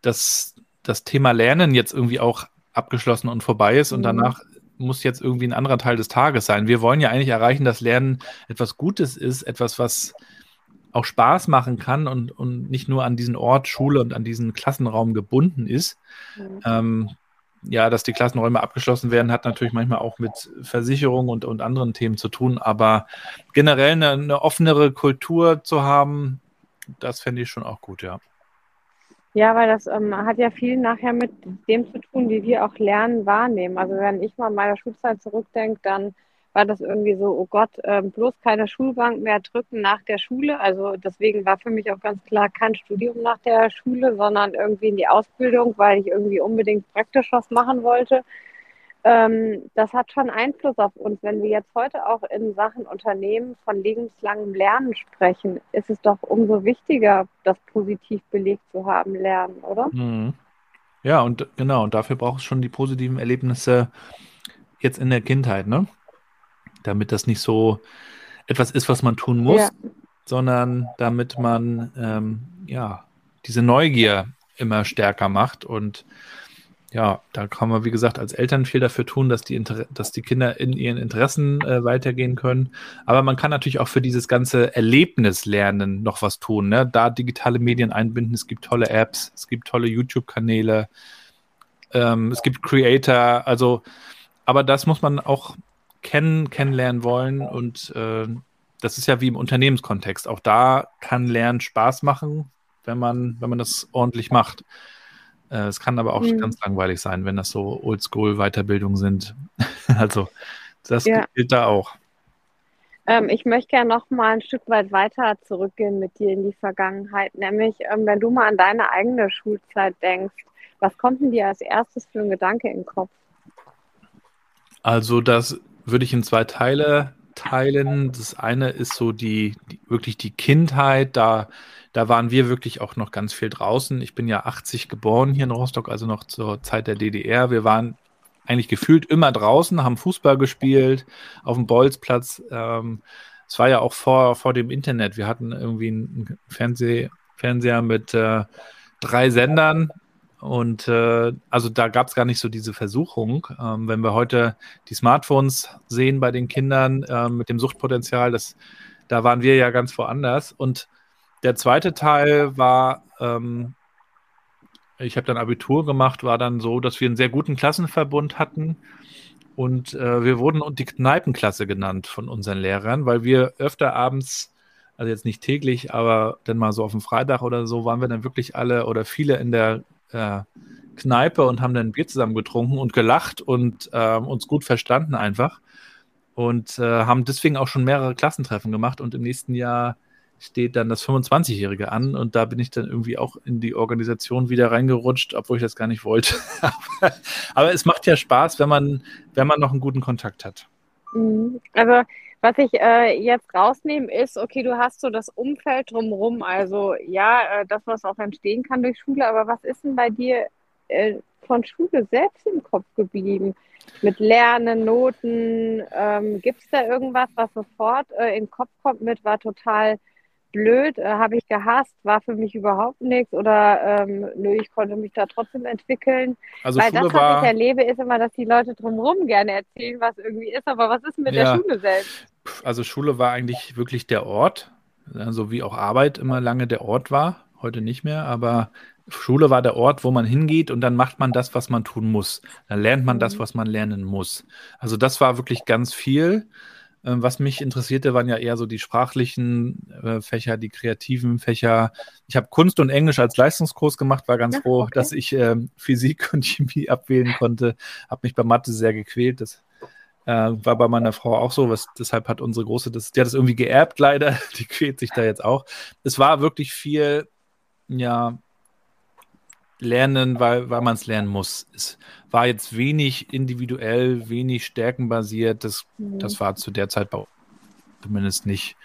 Speaker 2: das das Thema Lernen jetzt irgendwie auch abgeschlossen und vorbei ist und mhm. danach muss jetzt irgendwie ein anderer Teil des Tages sein. Wir wollen ja eigentlich erreichen, dass Lernen etwas Gutes ist, etwas, was auch Spaß machen kann und, und nicht nur an diesen Ort Schule und an diesen Klassenraum gebunden ist. Mhm. Ähm, ja, dass die Klassenräume abgeschlossen werden, hat natürlich manchmal auch mit Versicherung und, und anderen Themen zu tun, aber generell eine, eine offenere Kultur zu haben, das fände ich schon auch gut, ja.
Speaker 3: Ja, weil das ähm, hat ja viel nachher mit dem zu tun, wie wir auch Lernen wahrnehmen. Also wenn ich mal an meine Schulzeit zurückdenke, dann war das irgendwie so, oh Gott, äh, bloß keine Schulbank mehr drücken nach der Schule. Also deswegen war für mich auch ganz klar kein Studium nach der Schule, sondern irgendwie in die Ausbildung, weil ich irgendwie unbedingt praktisch was machen wollte. Ähm, das hat schon Einfluss auf uns. Wenn wir jetzt heute auch in Sachen Unternehmen von lebenslangem Lernen sprechen, ist es doch umso wichtiger, das positiv belegt zu haben, Lernen, oder?
Speaker 2: Mhm. Ja, und genau, und dafür braucht es schon die positiven Erlebnisse jetzt in der Kindheit, ne? Damit das nicht so etwas ist, was man tun muss, ja. sondern damit man ähm, ja diese Neugier immer stärker macht und ja, da kann man, wie gesagt, als Eltern viel dafür tun, dass die, Inter dass die Kinder in ihren Interessen äh, weitergehen können. Aber man kann natürlich auch für dieses ganze Erlebnislernen noch was tun. Ne? Da digitale Medien einbinden. Es gibt tolle Apps, es gibt tolle YouTube-Kanäle, ähm, es gibt Creator. Also, aber das muss man auch kennen, kennenlernen wollen. Und äh, das ist ja wie im Unternehmenskontext. Auch da kann Lernen Spaß machen, wenn man, wenn man das ordentlich macht. Äh, es kann aber auch mhm. ganz langweilig sein, wenn das so Oldschool-Weiterbildungen sind. also das ja. gilt da auch.
Speaker 3: Ähm, ich möchte gerne noch mal ein Stück weit weiter zurückgehen mit dir in die Vergangenheit. Nämlich, ähm, wenn du mal an deine eigene Schulzeit denkst, was kommt denn dir als erstes für ein Gedanke in den Kopf?
Speaker 2: Also das würde ich in zwei Teile teilen. Das eine ist so die, die wirklich die Kindheit, da da waren wir wirklich auch noch ganz viel draußen. Ich bin ja 80 geboren hier in Rostock, also noch zur Zeit der DDR. Wir waren eigentlich gefühlt immer draußen, haben Fußball gespielt, auf dem Bolzplatz. Ähm, es war ja auch vor, vor dem Internet. Wir hatten irgendwie einen Fernseh, Fernseher mit äh, drei Sendern. Und äh, also da gab es gar nicht so diese Versuchung. Ähm, wenn wir heute die Smartphones sehen bei den Kindern äh, mit dem Suchtpotenzial, das, da waren wir ja ganz woanders. Und der zweite Teil war, ähm, ich habe dann Abitur gemacht, war dann so, dass wir einen sehr guten Klassenverbund hatten. Und äh, wir wurden die Kneipenklasse genannt von unseren Lehrern, weil wir öfter abends, also jetzt nicht täglich, aber dann mal so auf dem Freitag oder so, waren wir dann wirklich alle oder viele in der äh, Kneipe und haben dann ein Bier zusammen getrunken und gelacht und äh, uns gut verstanden einfach. Und äh, haben deswegen auch schon mehrere Klassentreffen gemacht und im nächsten Jahr steht dann das 25-Jährige an und da bin ich dann irgendwie auch in die Organisation wieder reingerutscht, obwohl ich das gar nicht wollte. Aber es macht ja Spaß, wenn man, wenn man noch einen guten Kontakt hat.
Speaker 3: Mhm. Also was ich äh, jetzt rausnehme, ist, okay, du hast so das Umfeld drumherum, also ja, äh, das, was auch entstehen kann durch Schule, aber was ist denn bei dir äh, von Schule selbst im Kopf geblieben? Mit Lernen, Noten, ähm, gibt es da irgendwas, was sofort äh, in den Kopf kommt mit, war total blöd, äh, habe ich gehasst, war für mich überhaupt nichts oder ähm, nö, ich konnte mich da trotzdem entwickeln. Also Weil Schule das, was ich erlebe, ist immer, dass die Leute drumherum gerne erzählen, was irgendwie ist, aber was ist mit ja. der Schule selbst?
Speaker 2: Also Schule war eigentlich wirklich der Ort, so also wie auch Arbeit immer lange der Ort war, heute nicht mehr, aber Schule war der Ort, wo man hingeht und dann macht man das, was man tun muss. Dann lernt man das, mhm. was man lernen muss. Also das war wirklich ganz viel. Ähm, was mich interessierte, waren ja eher so die sprachlichen äh, Fächer, die kreativen Fächer. Ich habe Kunst und Englisch als Leistungskurs gemacht, war ganz ja, froh, okay. dass ich äh, Physik und Chemie abwählen konnte. Habe mich bei Mathe sehr gequält. Das äh, war bei meiner Frau auch so. Was, deshalb hat unsere Große das, die hat das irgendwie geerbt, leider. Die quält sich da jetzt auch. Es war wirklich viel, ja, lernen, weil, weil man es lernen muss. Es war jetzt wenig individuell, wenig stärkenbasiert. Das, mhm. das war zu der Zeit bei zumindest nicht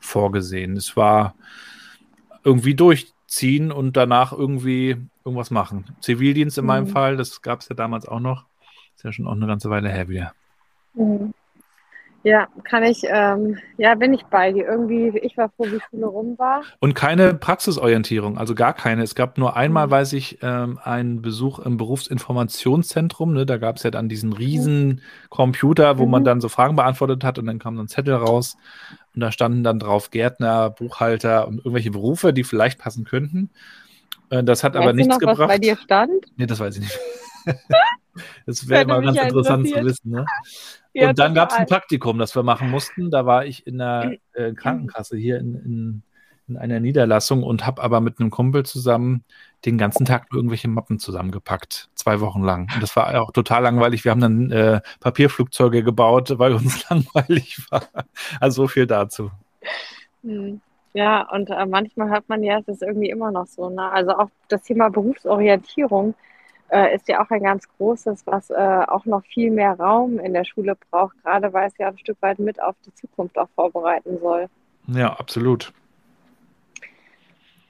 Speaker 2: vorgesehen. Es war irgendwie durchziehen und danach irgendwie irgendwas machen. Zivildienst in mhm. meinem Fall, das gab es ja damals auch noch. Ist ja schon auch eine ganze Weile her wieder.
Speaker 3: Mhm. Ja, kann ich, ähm, ja, bin ich bei dir. Irgendwie, ich war froh, wie Schule rum war.
Speaker 2: Und keine Praxisorientierung, also gar keine. Es gab nur einmal, mhm. weiß ich, ähm, einen Besuch im Berufsinformationszentrum. Ne? Da gab es ja dann diesen riesen Computer, wo mhm. man dann so Fragen beantwortet hat und dann kam so ein Zettel raus. Und da standen dann drauf Gärtner, Buchhalter und irgendwelche Berufe, die vielleicht passen könnten. Äh, das hat weißt aber nichts noch, gebracht. Was
Speaker 3: bei dir stand?
Speaker 2: Nee, das weiß ich nicht. das wäre mal ganz interessant zu wissen. Ne? Ja, und dann gab es ein Praktikum, das wir machen mussten. Da war ich in der äh, Krankenkasse hier in, in, in, einer Niederlassung und habe aber mit einem Kumpel zusammen den ganzen Tag irgendwelche Mappen zusammengepackt, zwei Wochen lang. Und das war auch total langweilig. Wir haben dann äh, Papierflugzeuge gebaut, weil uns langweilig war. Also so viel dazu.
Speaker 3: Hm. Ja, und äh, manchmal hört man ja, es ist irgendwie immer noch so. Ne? Also auch das Thema Berufsorientierung äh, ist ja auch ein ganz großes, was äh, auch noch viel mehr Raum in der Schule braucht, gerade weil es ja ein Stück weit mit auf die Zukunft auch vorbereiten soll.
Speaker 2: Ja, absolut.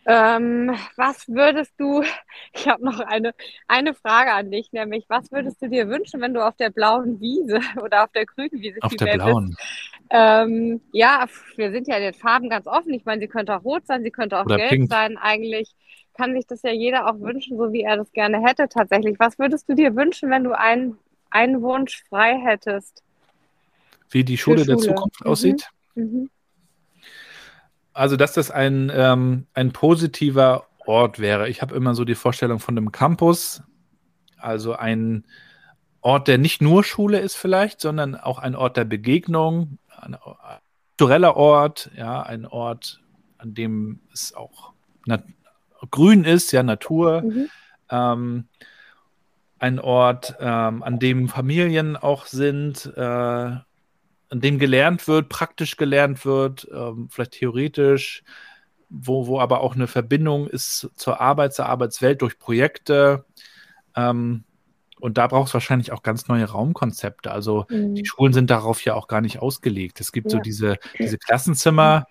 Speaker 3: Ähm, was würdest du, ich habe noch eine, eine Frage an dich, nämlich, was würdest du dir wünschen, wenn du auf der blauen Wiese oder auf der grünen Wiese
Speaker 2: Auf der blauen.
Speaker 3: Ähm, ja, wir sind ja in den Farben ganz offen. Ich meine, sie könnte auch rot sein, sie könnte auch
Speaker 2: Oder
Speaker 3: gelb
Speaker 2: pink.
Speaker 3: sein. Eigentlich kann sich das ja jeder auch wünschen, so wie er das gerne hätte tatsächlich. Was würdest du dir wünschen, wenn du einen, einen Wunsch frei hättest?
Speaker 2: Wie die Schule, der
Speaker 3: Schule.
Speaker 2: Zukunft
Speaker 3: Mhm.
Speaker 2: aussieht.
Speaker 3: Mhm.
Speaker 2: Also, dass das ein, ähm, ein positiver Ort wäre. Ich habe immer so die Vorstellung von einem Campus, also ein Ort, der nicht nur Schule ist vielleicht, sondern auch ein Ort der Begegnung, ein kultureller Ort, ja, ein Ort, an dem es auch grün ist, ja, Natur.
Speaker 3: Mhm.
Speaker 2: Ähm, ein Ort, ähm, an dem Familien auch sind, äh, an dem gelernt wird, praktisch gelernt wird, ähm, vielleicht theoretisch, wo, wo aber auch eine Verbindung ist zur Arbeit, zur Arbeitswelt durch Projekte. Ähm, und da braucht es wahrscheinlich auch ganz neue Raumkonzepte. Also
Speaker 3: Mhm.
Speaker 2: die Schulen sind darauf ja auch gar nicht ausgelegt. Es gibt so
Speaker 3: Ja.
Speaker 2: diese, diese Klassenzimmer,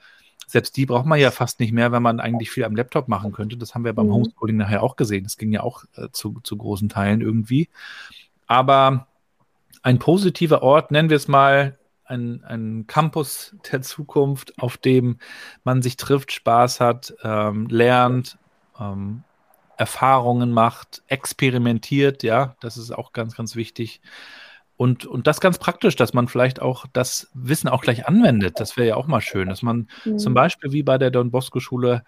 Speaker 2: selbst die braucht man ja fast nicht mehr, wenn man eigentlich viel am Laptop machen könnte. Das haben wir beim
Speaker 3: Mhm.
Speaker 2: Homeschooling nachher auch gesehen. Das ging ja auch äh, zu, zu großen Teilen irgendwie. Aber ein positiver Ort, nennen wir es mal, ein, ein Campus der Zukunft, auf dem man sich trifft, Spaß hat, ähm, lernt, ähm, Erfahrungen macht, experimentiert, ja, das ist auch ganz, ganz wichtig. Und, und das ganz praktisch, dass man vielleicht auch das Wissen auch gleich anwendet. Das wäre ja auch mal schön, dass man
Speaker 3: Mhm.
Speaker 2: zum Beispiel wie bei der Don Bosco Schule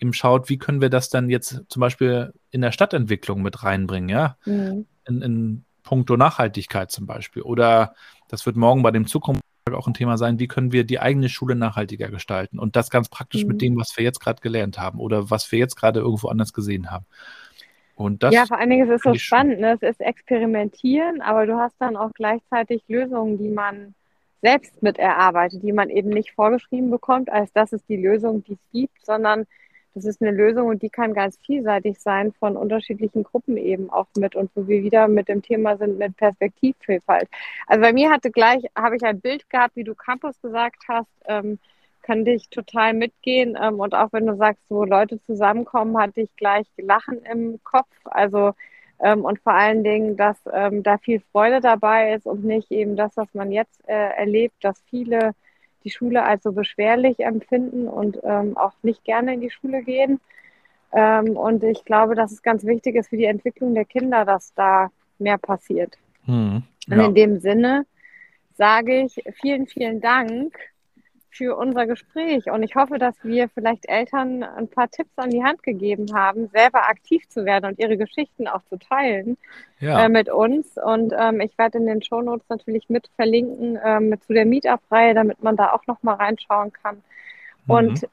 Speaker 2: eben schaut, wie können wir das dann jetzt zum Beispiel in der Stadtentwicklung mit reinbringen, ja,
Speaker 3: Mhm.
Speaker 2: in, in puncto Nachhaltigkeit zum Beispiel. Oder das wird morgen bei dem Zukunft auch ein Thema sein, wie können wir die eigene Schule nachhaltiger gestalten und das ganz praktisch
Speaker 3: Mhm.
Speaker 2: mit dem, was wir jetzt gerade gelernt haben oder was wir jetzt gerade irgendwo anders gesehen haben. Und das,
Speaker 3: ja, vor allen Dingen es ist so spannend. Ne? Es ist Experimentieren, aber du hast dann auch gleichzeitig Lösungen, die man selbst mit erarbeitet, die man eben nicht vorgeschrieben bekommt, als das ist die Lösung, die es gibt, sondern das ist eine Lösung und die kann ganz vielseitig sein von unterschiedlichen Gruppen eben auch mit und wo wir wieder mit dem Thema sind mit Perspektivvielfalt. Also bei mir hatte gleich, habe ich ein Bild gehabt, wie du Campus gesagt hast, ähm, kann dich total mitgehen. Ähm, und auch wenn du sagst, wo Leute zusammenkommen, hatte ich gleich Lachen im Kopf. Also ähm, und vor allen Dingen, dass ähm, da viel Freude dabei ist und nicht eben das, was man jetzt äh, erlebt, dass viele die Schule als so beschwerlich empfinden und auch nicht gerne in die Schule gehen. Und ich glaube, dass es ganz wichtig ist für die Entwicklung der Kinder, dass da mehr passiert.
Speaker 2: Hm,
Speaker 3: Und
Speaker 2: ja.
Speaker 3: in dem Sinne sage ich vielen, vielen Dank für unser Gespräch. Und ich hoffe, dass wir vielleicht Eltern ein paar Tipps an die Hand gegeben haben, selber aktiv zu werden und ihre Geschichten auch zu teilen
Speaker 2: ja.
Speaker 3: äh, mit uns. Und ähm, ich werde in den Shownotes natürlich mit verlinken ähm, zu der Meetup-Reihe, damit man da auch noch mal reinschauen kann. Und
Speaker 2: Mhm.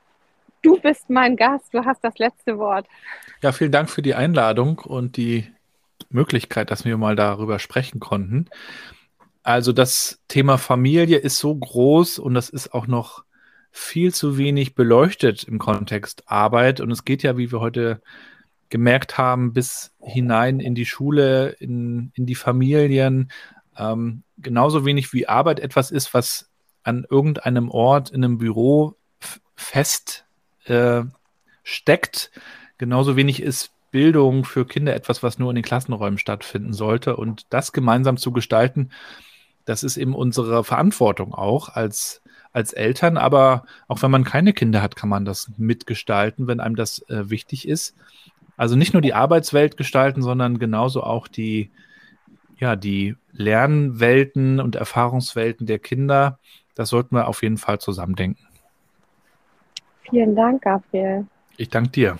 Speaker 3: du bist mein Gast, du hast das letzte Wort.
Speaker 2: Ja, vielen Dank für die Einladung und die Möglichkeit, dass wir mal darüber sprechen konnten. Also das Thema Familie ist so groß und das ist auch noch viel zu wenig beleuchtet im Kontext Arbeit. Und es geht ja, wie wir heute gemerkt haben, bis hinein in die Schule, in, in die Familien. Ähm, genauso wenig wie Arbeit etwas ist, was an irgendeinem Ort in einem Büro fest äh, steckt. Genauso wenig ist Bildung für Kinder etwas, was nur in den Klassenräumen stattfinden sollte. Und das gemeinsam zu gestalten, das ist eben unsere Verantwortung auch als, als Eltern. Aber auch wenn man keine Kinder hat, kann man das mitgestalten, wenn einem das äh, wichtig ist. Also nicht nur die Arbeitswelt gestalten, sondern genauso auch die, ja, die Lernwelten und Erfahrungswelten der Kinder. Das sollten wir auf jeden Fall zusammendenken.
Speaker 3: Vielen Dank, Gabriel.
Speaker 2: Ich danke dir.